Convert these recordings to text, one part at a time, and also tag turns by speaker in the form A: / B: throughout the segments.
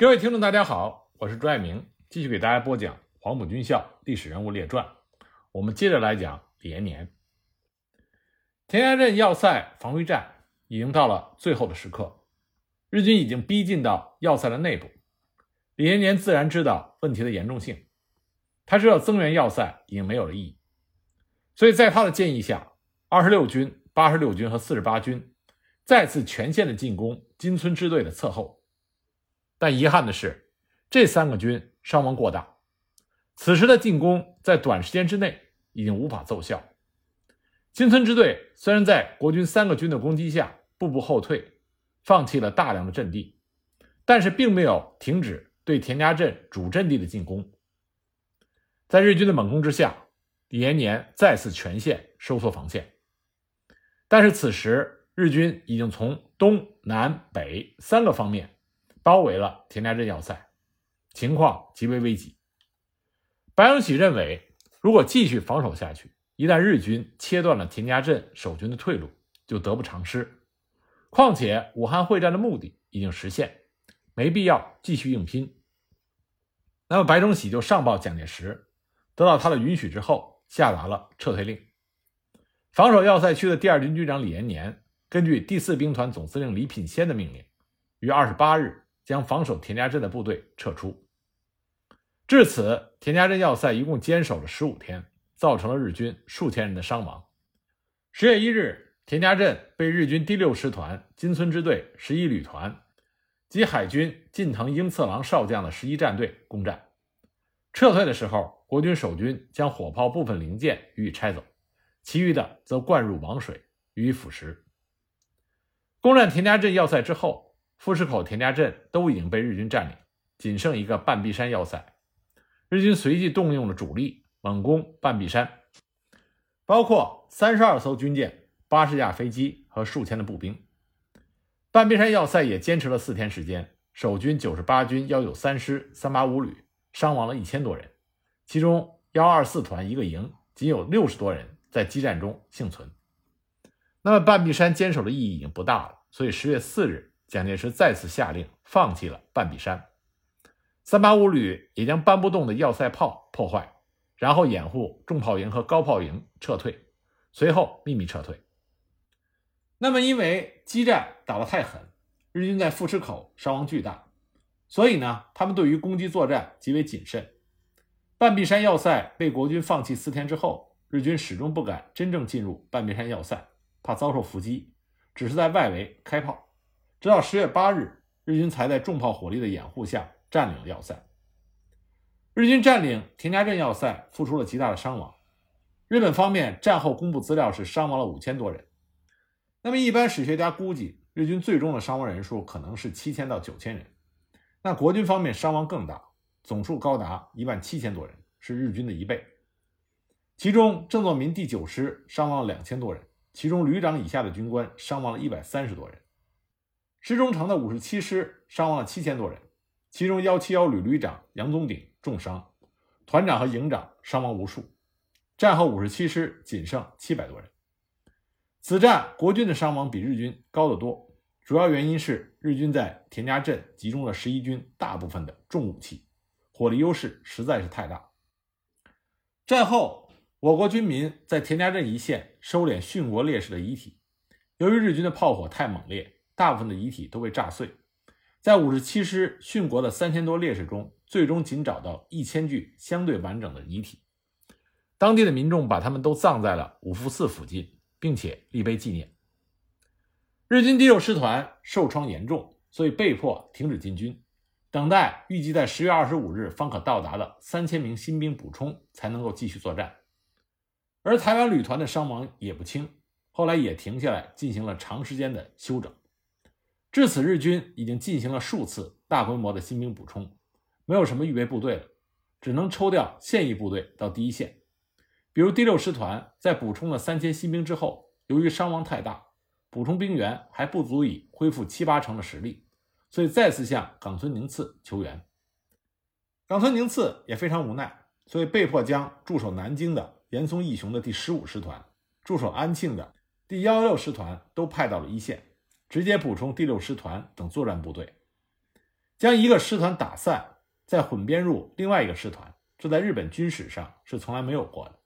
A: 各位听众，大家好，我是朱爱明，继续给大家播讲《黄埔军校历史人物列传》。我们接着来讲李延年。田家镇要塞防御战已经到了最后的时刻，日军已经逼近到要塞的内部。李延年自然知道问题的严重性，他知道增援要塞已经没有了意义，所以在他的建议下，二十六军、八十六军和四十八军再次全线的进攻金村支队的侧后。但遗憾的是，这三个军伤亡过大，此时的进攻在短时间之内已经无法奏效。金村支队虽然在国军三个军的攻击下步步后退，放弃了大量的阵地，但是并没有停止对田家镇主阵地的进攻。在日军的猛攻之下，李延年再次全线收缩防线。但是此时日军已经从东南北三个方面。包围了田家镇要塞，情况极为危急。白崇禧认为，如果继续防守下去，一旦日军切断了田家镇守军的退路，就得不偿失。况且武汉会战的目的已经实现，没必要继续硬拼。那么白崇禧就上报蒋介石，得到他的允许之后，下达了撤退令。防守要塞区的第二军军长李延年，根据第四兵团总司令李品仙的命令，于二十八日。将防守田家镇的部队撤出。至此，田家镇要塞一共坚守了十五天，造成了日军数千人的伤亡。十月一日，田家镇被日军第六师团金村支队十一旅团及海军近藤英次郎少将的十一战队攻占。撤退的时候，国军守军将火炮部分零件予以拆走，其余的则灌入王水予以腐蚀。攻占田家镇要塞之后。富士口、田家镇都已经被日军占领，仅剩一个半壁山要塞。日军随即动用了主力猛攻半壁山，包括三十二艘军舰、八十架飞机和数千的步兵。半壁山要塞也坚持了四天时间，守军九十八军幺九三师三八五旅伤亡了一千多人，其中幺二四团一个营仅有六十多人在激战中幸存。那么半壁山坚守的意义已经不大了，所以十月四日。蒋介石再次下令放弃了半壁山，三八五旅也将搬不动的要塞炮破坏，然后掩护重炮营和高炮营撤退，随后秘密撤退。那么，因为激战打得太狠，日军在富池口伤亡巨大，所以呢，他们对于攻击作战极为谨慎。半壁山要塞被国军放弃四天之后，日军始终不敢真正进入半壁山要塞，怕遭受伏击，只是在外围开炮。直到十月八日，日军才在重炮火力的掩护下占领了要塞。日军占领田家镇要塞，付出了极大的伤亡。日本方面战后公布资料是伤亡了五千多人。那么，一般史学家估计，日军最终的伤亡人数可能是七千到九千人。那国军方面伤亡更大，总数高达一万七千多人，是日军的一倍。其中，郑作民第九师伤亡了两千多人，其中旅长以下的军官伤亡了一百三十多人。石中城的五十七师伤亡了七千多人，其中幺七幺旅旅长杨宗鼎重伤，团长和营长伤亡无数。战后五十七师仅剩七百多人。此战国军的伤亡比日军高得多，主要原因是日军在田家镇集中了十一军大部分的重武器，火力优势实在是太大。战后，我国军民在田家镇一线收敛殉国烈士的遗体，由于日军的炮火太猛烈。大部分的遗体都被炸碎，在五十七师殉国的三千多烈士中，最终仅找到一千具相对完整的遗体。当地的民众把他们都葬在了五福寺附近，并且立碑纪念。日军第六师团受创严重，所以被迫停止进军，等待预计在十月二十五日方可到达的三千名新兵补充，才能够继续作战。而台湾旅团的伤亡也不轻，后来也停下来进行了长时间的休整。至此，日军已经进行了数次大规模的新兵补充，没有什么预备部队了，只能抽调现役部队到第一线。比如第六师团在补充了三千新兵之后，由于伤亡太大，补充兵员还不足以恢复七八成的实力，所以再次向冈村宁次求援。冈村宁次也非常无奈，所以被迫将驻守南京的岩松义雄的第十五师团、驻守安庆的第幺幺六师团都派到了一线。直接补充第六师团等作战部队。将一个师团打散，再混编入另外一个师团，这在日本军史上是从来没有过的。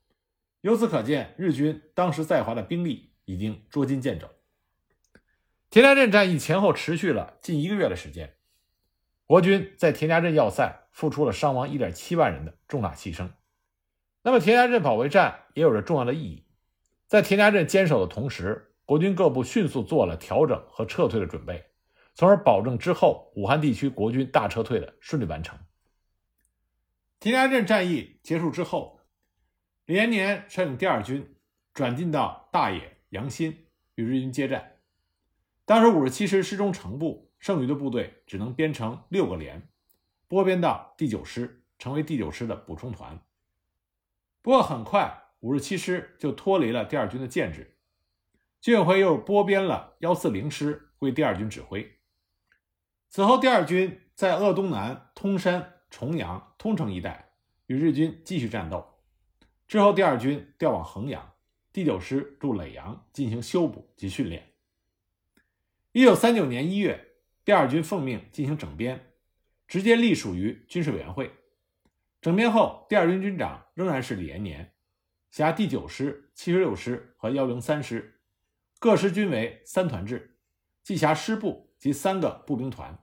A: 由此可见，日军当时在华的兵力已经捉襟见肘。田家镇战役前后持续了近一个月的时间，国军在田家镇要塞付出了伤亡1.7万人的重大牺牲。那么，田家镇保卫战也有着重要的意义。在田家镇坚守的同时，国军各部迅速做了调整和撤退的准备，从而保证之后武汉地区国军大撤退的顺利完成。田家镇战役结束之后，李延年率领第二军转进到大冶、阳新与日军接战。当时五十七师师中成部，剩余的部队只能编成六个连，拨编到第九师，成为第九师的补充团。不过很快，五十七师就脱离了第二军的建制，军委会又拨编了幺四零师归第二军指挥。此后，第二军在鄂东南、通山、重阳、通城一带与日军继续战斗。之后，第二军调往衡阳，第九师驻耒阳进行修补及训练。一九三九年一月，第二军奉命进行整编，直接隶属于军事委员会。整编后，第二军军长仍然是李延年，辖第九师、七十六师和幺零三师，各师均为三团制，计辖师部及三个步兵团。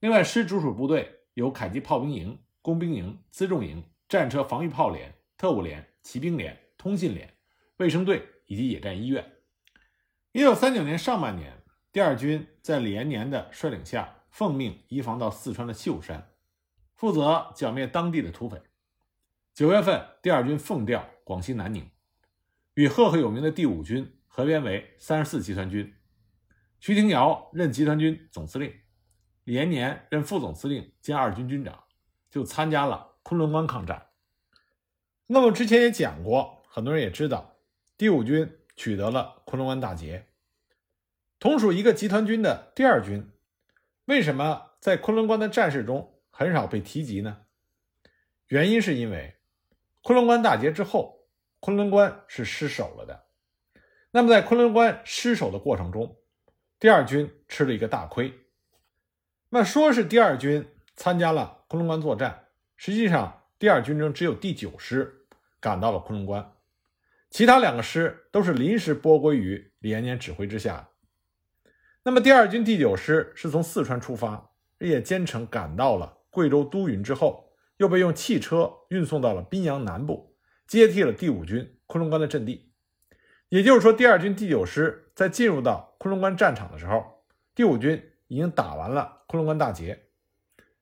A: 另外，师直属部队有迫击炮兵营、工兵营、辎重营、战车防御炮连、特务连、骑兵连、通信连、卫生队以及野战医院。一九三九年上半年。第二军在李延年的率领下，奉命移防到四川的秀山，负责剿灭当地的土匪。九月份，第二军奉调广西南宁，与赫赫有名的第五军合编为三十四集团军。徐廷瑶任集团军总司令，李延年任副总司令兼二军军长，就参加了昆仑关抗战。那么之前也讲过，很多人也知道，第五军取得了昆仑关大捷。同属一个集团军的第二军，为什么在昆仑关的战事中很少被提及呢？原因是因为昆仑关大捷之后，昆仑关是失守了的。那么在昆仑关失守的过程中，第二军吃了一个大亏。那说是第二军参加了昆仑关作战，实际上第二军中只有第九师赶到了昆仑关，其他两个师都是临时拨归于李延年指挥之下。那么，第二军第九师是从四川出发，日夜兼程赶到了贵州都匀之后，又被用汽车运送到了宾阳南部，接替了第五军昆仑关的阵地。也就是说，第二军第九师在进入到昆仑关战场的时候，第五军已经打完了昆仑关大捷，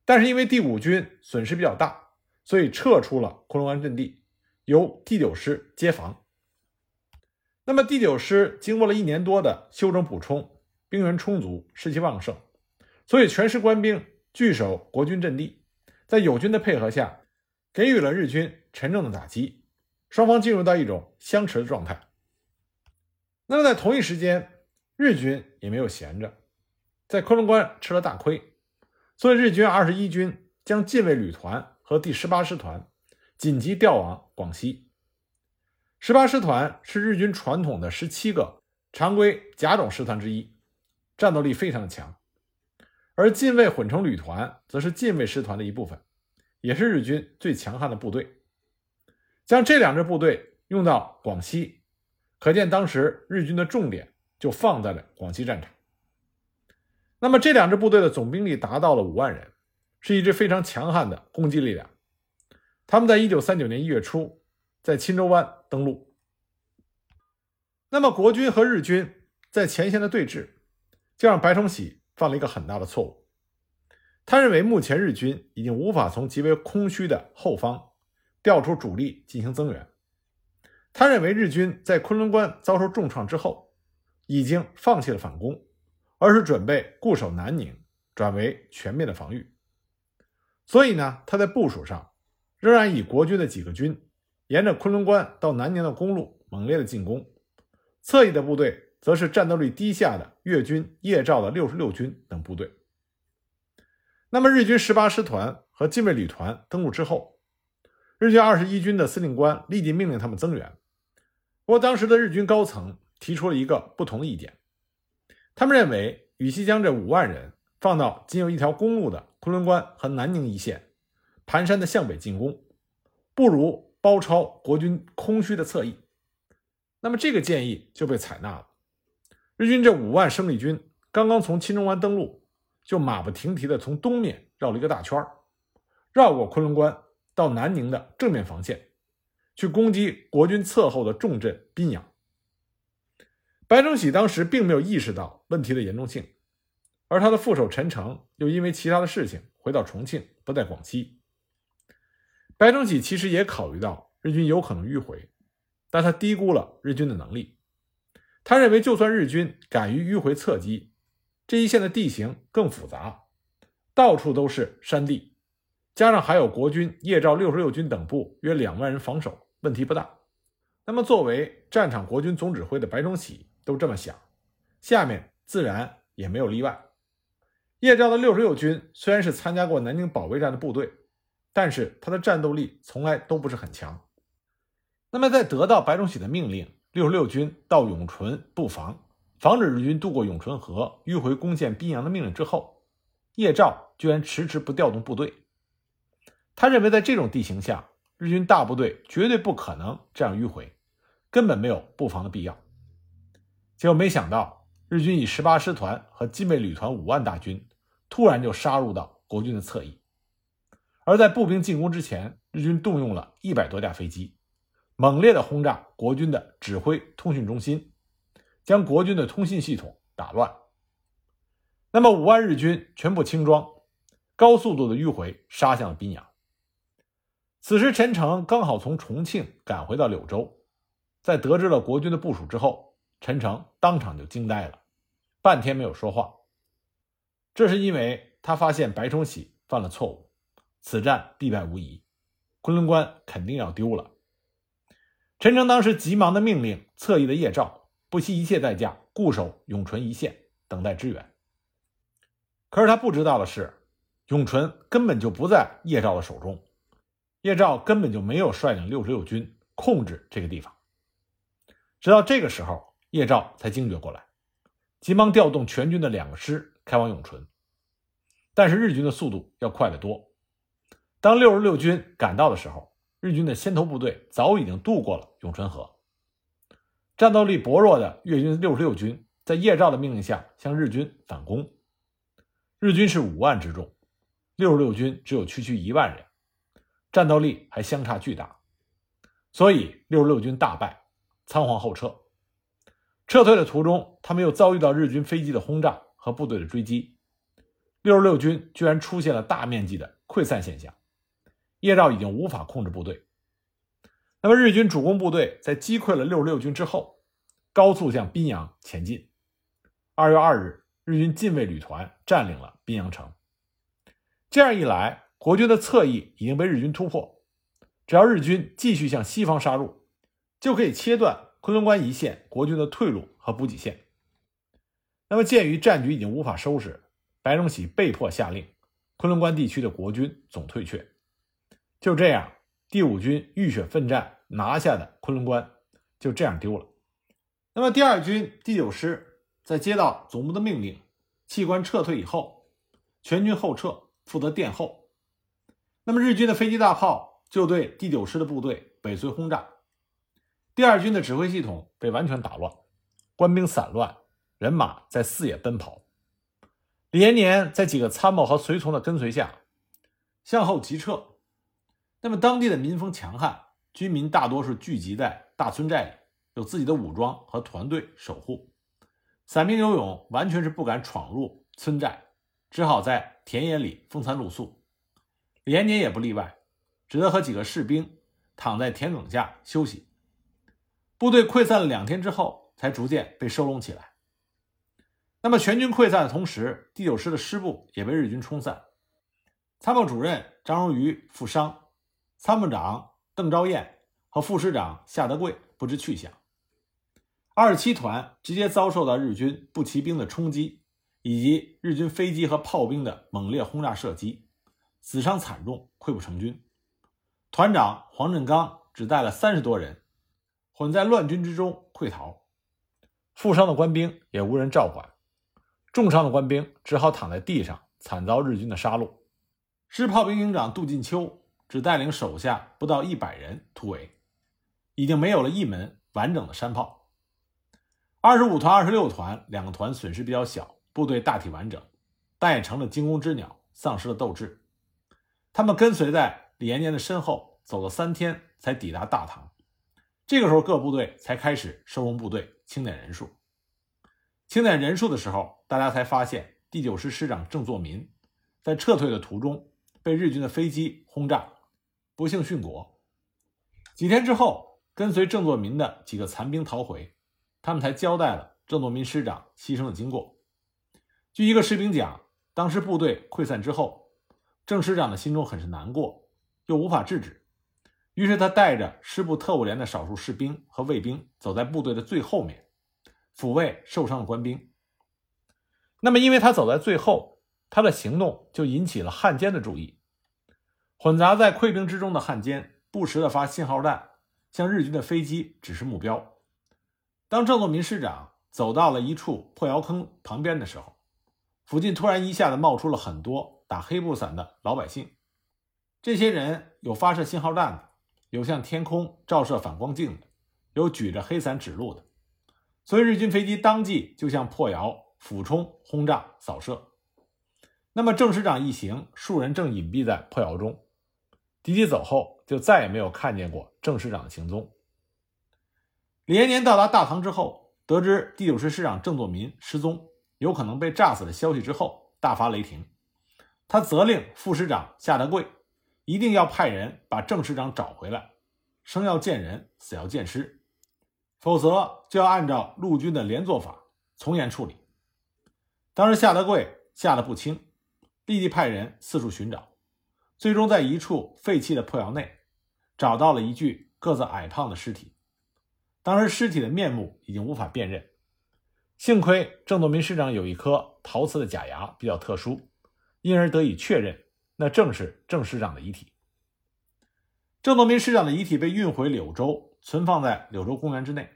A: 但是因为第五军损失比较大，所以撤出了昆仑关阵地，由第九师接防。那么，第九师经过了一年多的休整补充。兵源充足，士气旺盛，所以全师官兵据守国军阵地，在友军的配合下，给予了日军沉重的打击，双方进入到一种相持的状态。那么在同一时间，日军也没有闲着，在昆仑关吃了大亏，所以日军二十一军将近卫旅团和第十八师团紧急调往广西。十八师团是日军传统的十七个常规甲种师团之一。战斗力非常的强，而近卫混成旅团则是近卫师团的一部分，也是日军最强悍的部队。将这两支部队用到广西，可见当时日军的重点就放在了广西战场。那么这两支部队的总兵力达到了五万人，是一支非常强悍的攻击力量。他们在一九三九年一月初在钦州湾登陆。那么国军和日军在前线的对峙。就让白崇禧犯了一个很大的错误。他认为目前日军已经无法从极为空虚的后方调出主力进行增援。他认为日军在昆仑关遭受重创之后，已经放弃了反攻，而是准备固守南宁，转为全面的防御。所以呢，他在部署上仍然以国军的几个军沿着昆仑关到南宁的公路猛烈的进攻，侧翼的部队。则是战斗力低下的粤军叶兆的六十六军等部队。那么，日军十八师团和近卫旅团登陆之后，日军二十一军的司令官立即命令他们增援。不过，当时的日军高层提出了一个不同的意见，他们认为，与其将这五万人放到仅有一条公路的昆仑关和南宁一线，盘山的向北进攻，不如包抄国军空虚的侧翼。那么这个建议就被采纳了。日军这五万生力军刚刚从钦中湾登陆，就马不停蹄地从东面绕了一个大圈绕过昆仑关到南宁的正面防线，去攻击国军侧后的重镇宾阳。白崇禧当时并没有意识到问题的严重性，而他的副手陈诚又因为其他的事情回到重庆，不在广西。白崇禧其实也考虑到日军有可能迂回。但他低估了日军的能力。他认为，就算日军敢于迂回侧击，这一线的地形更复杂，到处都是山地，加上还有国军叶兆六十六军等部约两万人防守，问题不大。那么，作为战场国军总指挥的白崇禧都这么想，下面自然也没有例外。叶赵的六十六军虽然是参加过南京保卫战的部队，但是他的战斗力从来都不是很强。那么，在得到白崇禧的命令，六十六军到永淳布防，防止日军渡过永淳河迂回攻陷宾阳的命令之后，叶兆居然迟迟不调动部队。他认为，在这种地形下，日军大部队绝对不可能这样迂回，根本没有布防的必要。结果没想到，日军以十八师团和禁卫旅团五万大军，突然就杀入到国军的侧翼。而在步兵进攻之前，日军动用了一百多架飞机。猛烈的轰炸国军的指挥通讯中心，将国军的通信系统打乱。那么五万日军全部轻装，高速度的迂回杀向了宾阳。此时陈诚刚好从重庆赶回到柳州，在得知了国军的部署之后，陈诚当场就惊呆了，半天没有说话。这是因为他发现白崇禧犯了错误，此战必败无疑，昆仑关肯定要丢了。陈诚当时急忙的命令侧翼的叶赵不惜一切代价固守永淳一线，等待支援。可是他不知道的是，永淳根本就不在叶赵的手中，叶赵根本就没有率领六十六军控制这个地方。直到这个时候，叶赵才惊觉过来，急忙调动全军的两个师开往永淳。但是日军的速度要快得多，当六十六军赶到的时候。日军的先头部队早已经渡过了永春河，战斗力薄弱的粤军六十六军在叶赵的命令下向日军反攻。日军是五万之众，六十六军只有区区一万人，战斗力还相差巨大，所以六十六军大败，仓皇后撤。撤退的途中，他们又遭遇到日军飞机的轰炸和部队的追击，六十六军居然出现了大面积的溃散现象。叶兆已经无法控制部队，那么日军主攻部队在击溃了六十六军之后，高速向宾阳前进。二月二日，日军禁卫旅团占领了宾阳城。这样一来，国军的侧翼已经被日军突破，只要日军继续向西方杀入，就可以切断昆仑关一线国军的退路和补给线。那么，鉴于战局已经无法收拾，白崇禧被迫下令，昆仑关地区的国军总退却。就这样，第五军浴血奋战拿下的昆仑关就这样丢了。那么，第二军第九师在接到总部的命令，弃关撤退以后，全军后撤，负责殿后。那么，日军的飞机大炮就对第九师的部队尾随轰炸，第二军的指挥系统被完全打乱，官兵散乱，人马在四野奔跑。李延年在几个参谋和随从的跟随下，向后急撤。那么，当地的民风强悍，居民大多是聚集在大村寨里，有自己的武装和团队守护。散兵游勇完全是不敢闯入村寨，只好在田野里风餐露宿。李延年也不例外，只得和几个士兵躺在田埂下休息。部队溃散了两天之后，才逐渐被收拢起来。那么，全军溃散的同时，第九师的师部也被日军冲散，参谋主任张荣余负伤。参谋长邓昭彦和副师长夏德贵不知去向。二十七团直接遭受到日军步骑兵的冲击，以及日军飞机和炮兵的猛烈轰炸射击，死伤惨重，溃不成军。团长黄振刚只带了三十多人，混在乱军之中溃逃。负伤的官兵也无人照管。重伤的官兵只好躺在地上，惨遭日军的杀戮。师炮兵营长杜进秋只带领手下不到一百人突围，已经没有了一门完整的山炮。二十五团、二十六团两个团损失比较小，部队大体完整，但也成了惊弓之鸟，丧失了斗志。他们跟随在李延年的身后，走了三天才抵达大唐。这个时候，各部队才开始收容部队、清点人数。清点人数的时候，大家才发现第九师师长郑作民在撤退的途中被日军的飞机轰炸，不幸殉国。几天之后，跟随郑作民的几个残兵逃回，他们才交代了郑作民师长牺牲的经过。据一个士兵讲，当时部队溃散之后，郑师长的心中很是难过，又无法制止。于是他带着师部特务连的少数士兵和卫兵，走在部队的最后面，抚慰受伤的官兵。那么，因为他走在最后，他的行动就引起了汉奸的注意。混杂在溃兵之中的汉奸不时的发信号弹，向日军的飞机指示目标。当郑作民师长走到了一处破窑坑旁边的时候，附近突然一下子冒出了很多打黑布伞的老百姓。这些人有发射信号弹的。有向天空照射反光镜的，有举着黑伞指路的，所以日军飞机当即就向破窑俯冲轰炸扫射。那么郑师长一行数人正隐蔽在破窑中，敌机走后就再也没有看见过郑师长的行踪。李延年到达大唐之后，得知第九师师长郑作民失踪，有可能被炸死的消息之后，大发雷霆，他责令副师长夏德贵。一定要派人把郑师长找回来，生要见人，死要见尸，否则就要按照陆军的连坐法从严处理。当时夏德贵吓得不轻，立即派人四处寻找，最终在一处废弃的破窑内找到了一具个子矮胖的尸体。当时尸体的面目已经无法辨认，幸亏郑作民师长有一颗陶瓷的假牙比较特殊，因而得以确认。那正是郑师长的遗体。郑作民师长的遗体被运回柳州，存放在柳州公园之内。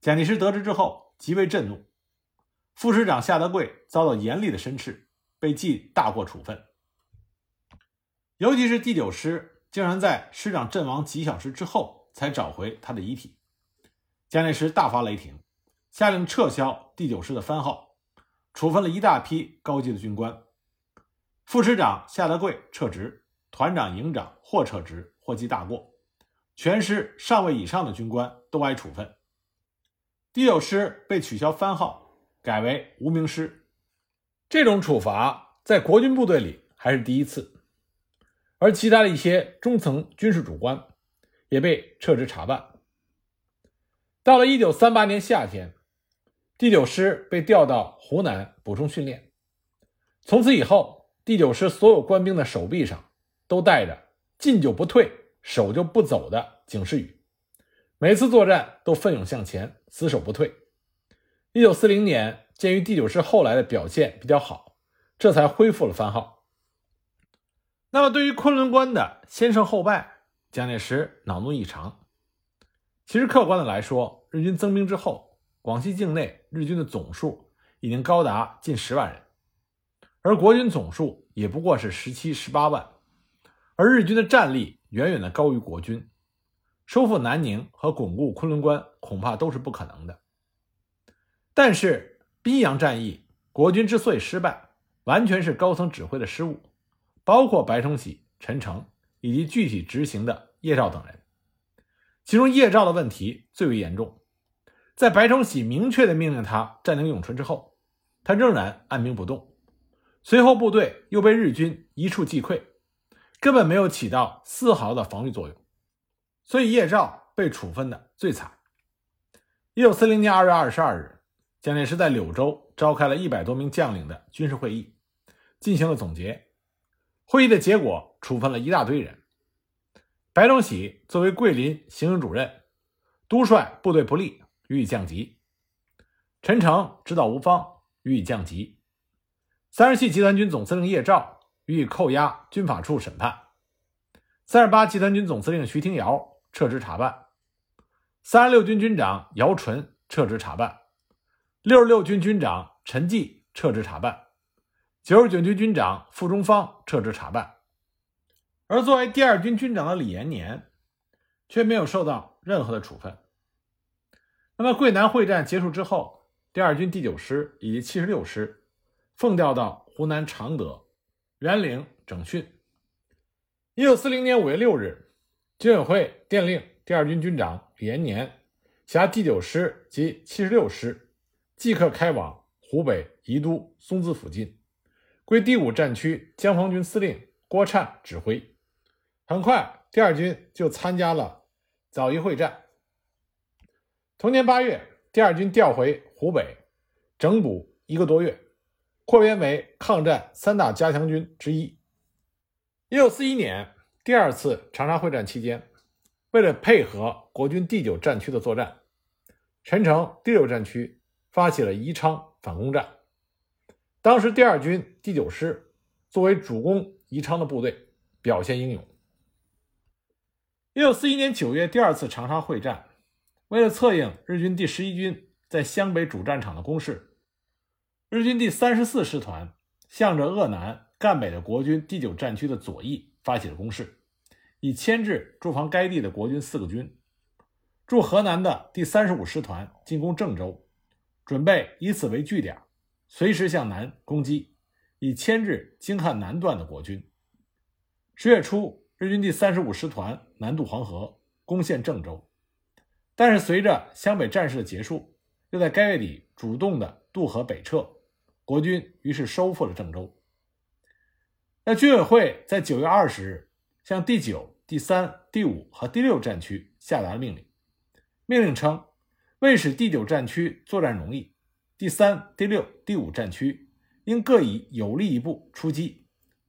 A: 蒋介石得知之后极为震怒，副师长夏德贵遭到严厉的申斥，被记大过处分。尤其是第九师竟然在师长阵亡几小时之后才找回他的遗体，蒋介石大发雷霆，下令撤销第九师的番号，处分了一大批高级的军官。副师长夏德贵撤职，团长、营长或撤职或记大过，全师上尉以上的军官都挨处分。第九师被取消番号，改为无名师。这种处罚在国军部队里还是第一次，而其他的一些中层军事主官也被撤职查办。到了一九三八年夏天，第九师被调到湖南补充训练，从此以后。第九师所有官兵的手臂上都带着“进就不退，守就不走”的警示语，每次作战都奋勇向前，死守不退。一九四零年，鉴于第九师后来的表现比较好，这才恢复了番号。那么，对于昆仑关的先胜后败，蒋介石恼怒异常。其实，客观的来说，日军增兵之后，广西境内日军的总数已经高达近十万人。而国军总数也不过是十七、十八万，而日军的战力远远的高于国军，收复南宁和巩固昆仑关恐怕都是不可能的。但是宾阳战役，国军之所以失败，完全是高层指挥的失误，包括白崇禧、陈诚以及具体执行的叶兆等人。其中叶兆的问题最为严重，在白崇禧明确的命令他占领永春之后，他仍然按兵不动。随后，部队又被日军一触即溃，根本没有起到丝毫的防御作用，所以叶兆被处分的最惨。一九四零年二月二十二日，蒋介石在柳州召开了一百多名将领的军事会议，进行了总结。会议的结果，处分了一大堆人。白崇禧作为桂林行营主任，督率部队不利，予以降级；陈诚指导无方，予以降级。三十七集团军总司令叶兆予以扣押军法处审判，三十八集团军总司令徐廷瑶撤职查办，三十六军军长姚纯撤职查办，六十六军军长陈济撤职查办，九十九军军长傅中方撤职查办，而作为第二军军长的李延年却没有受到任何的处分。那么，桂南会战结束之后，第二军第九师以及七十六师奉调到湖南常德、援领整训。一九四零年五月六日，军委会电令第二军军长李延年辖第九师及七十六师即刻开往湖北宜都松滋附近，归第五战区江防军司令郭灿指挥。很快，第二军就参加了枣宜会战。同年八月，第二军调回湖北，整补一个多月，扩编为抗战三大加强军之一。一九四一年第二次长沙会战期间，为了配合国军第九战区的作战，陈诚第六战区发起了宜昌反攻战。当时第二军第九师作为主攻宜昌的部队，表现英勇。一九四一年九月第二次长沙会战。为了策应日军第十一军在湘北主战场的攻势，日军第三十四师团向着鄂南赣北的国军第九战区的左翼发起了攻势，以牵制驻防该地的国军四个军。驻河南的第三十五师团进攻郑州，准备以此为据点，随时向南攻击，以牵制京汉南段的国军。十月初，日军第三十五师团南渡黄河，攻陷郑州。但是随着湘北战事的结束，又在该月底主动的渡河北撤，国军于是收复了郑州。那军委会在九月二十日向第九、第三、第五和第六战区下达了命令，命令称，为使第九战区作战容易，第三、第六、第五战区应各以有力一部出击，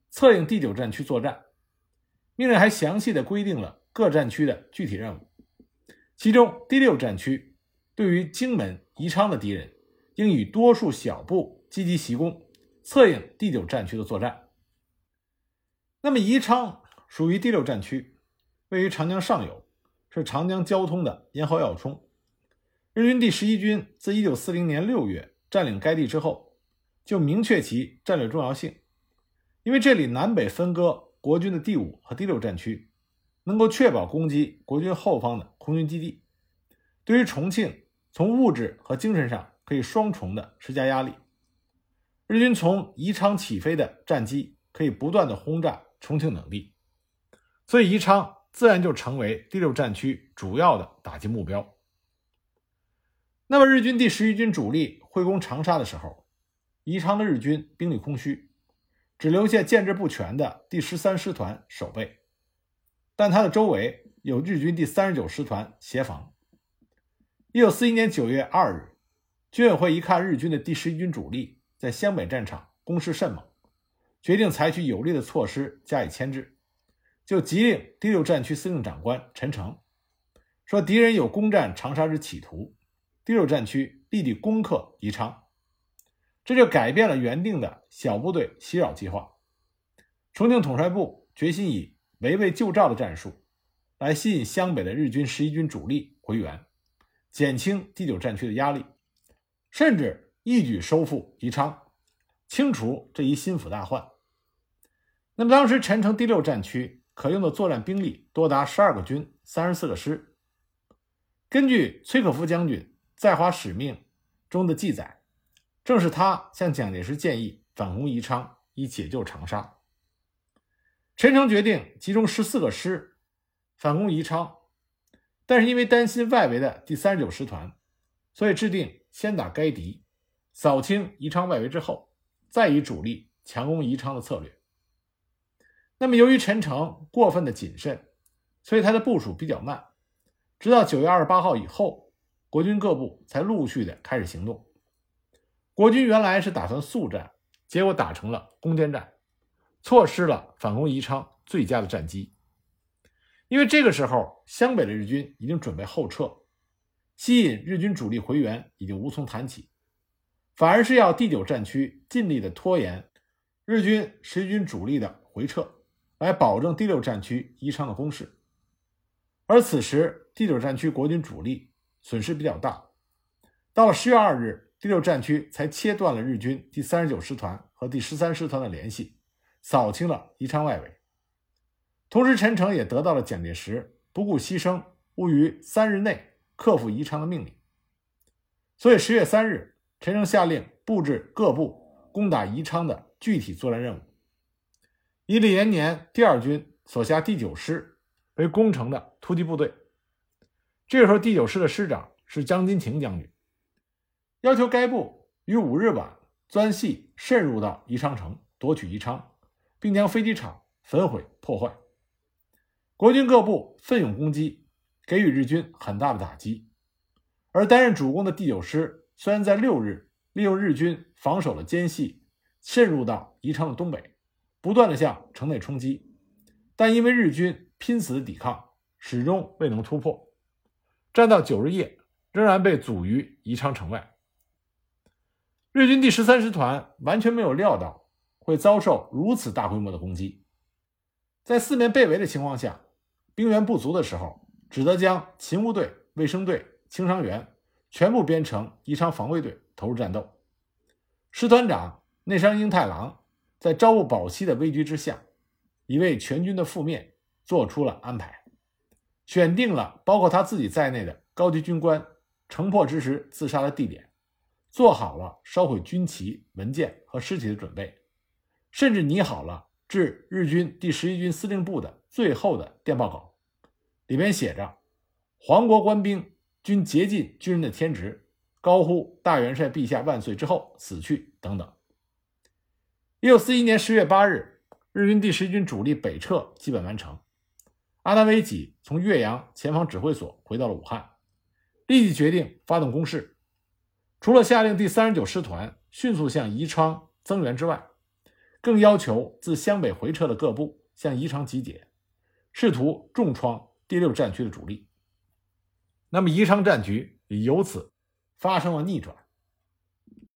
A: 策应第九战区作战。命令还详细的规定了各战区的具体任务。其中第六战区对于荆门、宜昌的敌人，应以多数小部积极袭攻，策应第九战区的作战。那么宜昌属于第六战区，位于长江上游，是长江交通的咽喉要冲。日军第十一军自一九四零年六月占领该地之后，就明确其战略重要性，因为这里南北分割国军的第五和第六战区。能够确保攻击国军后方的空军基地，对于重庆从物质和精神上可以双重的施加压力。日军从宜昌起飞的战机可以不断的轰炸重庆等地，所以宜昌自然就成为第六战区主要的打击目标。那么日军第十一军主力会攻长沙的时候，宜昌的日军兵力空虚，只留下建制不全的第十三师团守备。但它的周围有日军第三十九师团协防。一九四一年九月二日，军委会一看日军的第十一军主力在湘北战场攻势甚猛，决定采取有力的措施加以牵制，就急令第六战区司令长官陈诚说：“敌人有攻占长沙之企图，第六战区立即攻克宜昌。”这就改变了原定的小部队袭扰计划。重庆统帅部决心以。围魏救赵的战术，来吸引湘北的日军十一军主力回援，减轻第九战区的压力，甚至一举收复宜昌，清除这一心腹大患。那么，当时陈诚第六战区可用的作战兵力多达十二个军、三十四个师。根据崔可夫将军在华使命中的记载，正是他向蒋介石建议反攻宜昌，以解救长沙。陈诚决定集中十四个师反攻宜昌，但是因为担心外围的第三十九师团，所以制定先打该敌，扫清宜昌外围之后，再以主力强攻宜昌的策略。那么由于陈诚过分的谨慎，所以他的部署比较慢，直到九月二十八号以后，国军各部才陆续的开始行动。国军原来是打算速战，结果打成了攻坚战。错失了反攻宜昌最佳的战机，因为这个时候湘北的日军已经准备后撤，吸引日军主力回援已经无从谈起，反而是要第九战区尽力的拖延日军十军主力的回撤，来保证第六战区宜昌的攻势。而此时第九战区国军主力损失比较大，到了十月二日，第六战区才切断了日军第三十九师团和第十三师团的联系，扫清了宜昌外围。同时，陈诚也得到了蒋介石不顾牺牲，务于三日内克服宜昌的命令。所以，十月三日，陈诚下令布置各部攻打宜昌的具体作战任务。以李延年第二军所辖第九师为攻城的突击部队。这个时候，第九师的师长是江金廷将军，要求该部于五日晚钻隙渗入到宜昌城，夺取宜昌，并将飞机场焚毁破坏。国军各部奋勇攻击，给予日军很大的打击。而担任主攻的第九师虽然在六日利用日军防守的间隙，渗入到宜昌的东北，不断的向城内冲击，但因为日军拼死抵抗，始终未能突破。战到九日夜，仍然被阻于宜昌城外。日军第十三师团完全没有料到会遭受如此大规模的攻击，在四面被围的情况下，兵源不足的时候，只得将勤务队、卫生队、轻伤员全部编成宜昌防卫队投入战斗。师团长内山英太郎在朝不保夕的危局之下，已为全军的覆灭做出了安排。选定了包括他自己在内的高级军官城破之时自杀的地点，做好了烧毁军旗、文件和尸体的准备，甚至拟好了致日军第十一军司令部的最后的电报稿，里面写着：“皇国官兵均竭尽军人的天职，高呼大元帅陛下万岁之后死去等等。”一九四一年十月八日，日军第十军主力北撤基本完成。阿南惟几从岳阳前方指挥所回到了武汉，立即决定发动攻势。除了下令第三十九师团迅速向宜昌增援之外，更要求自湘北回撤的各部向宜昌集结，试图重创第六战区的主力。那么，宜昌战局由此发生了逆转。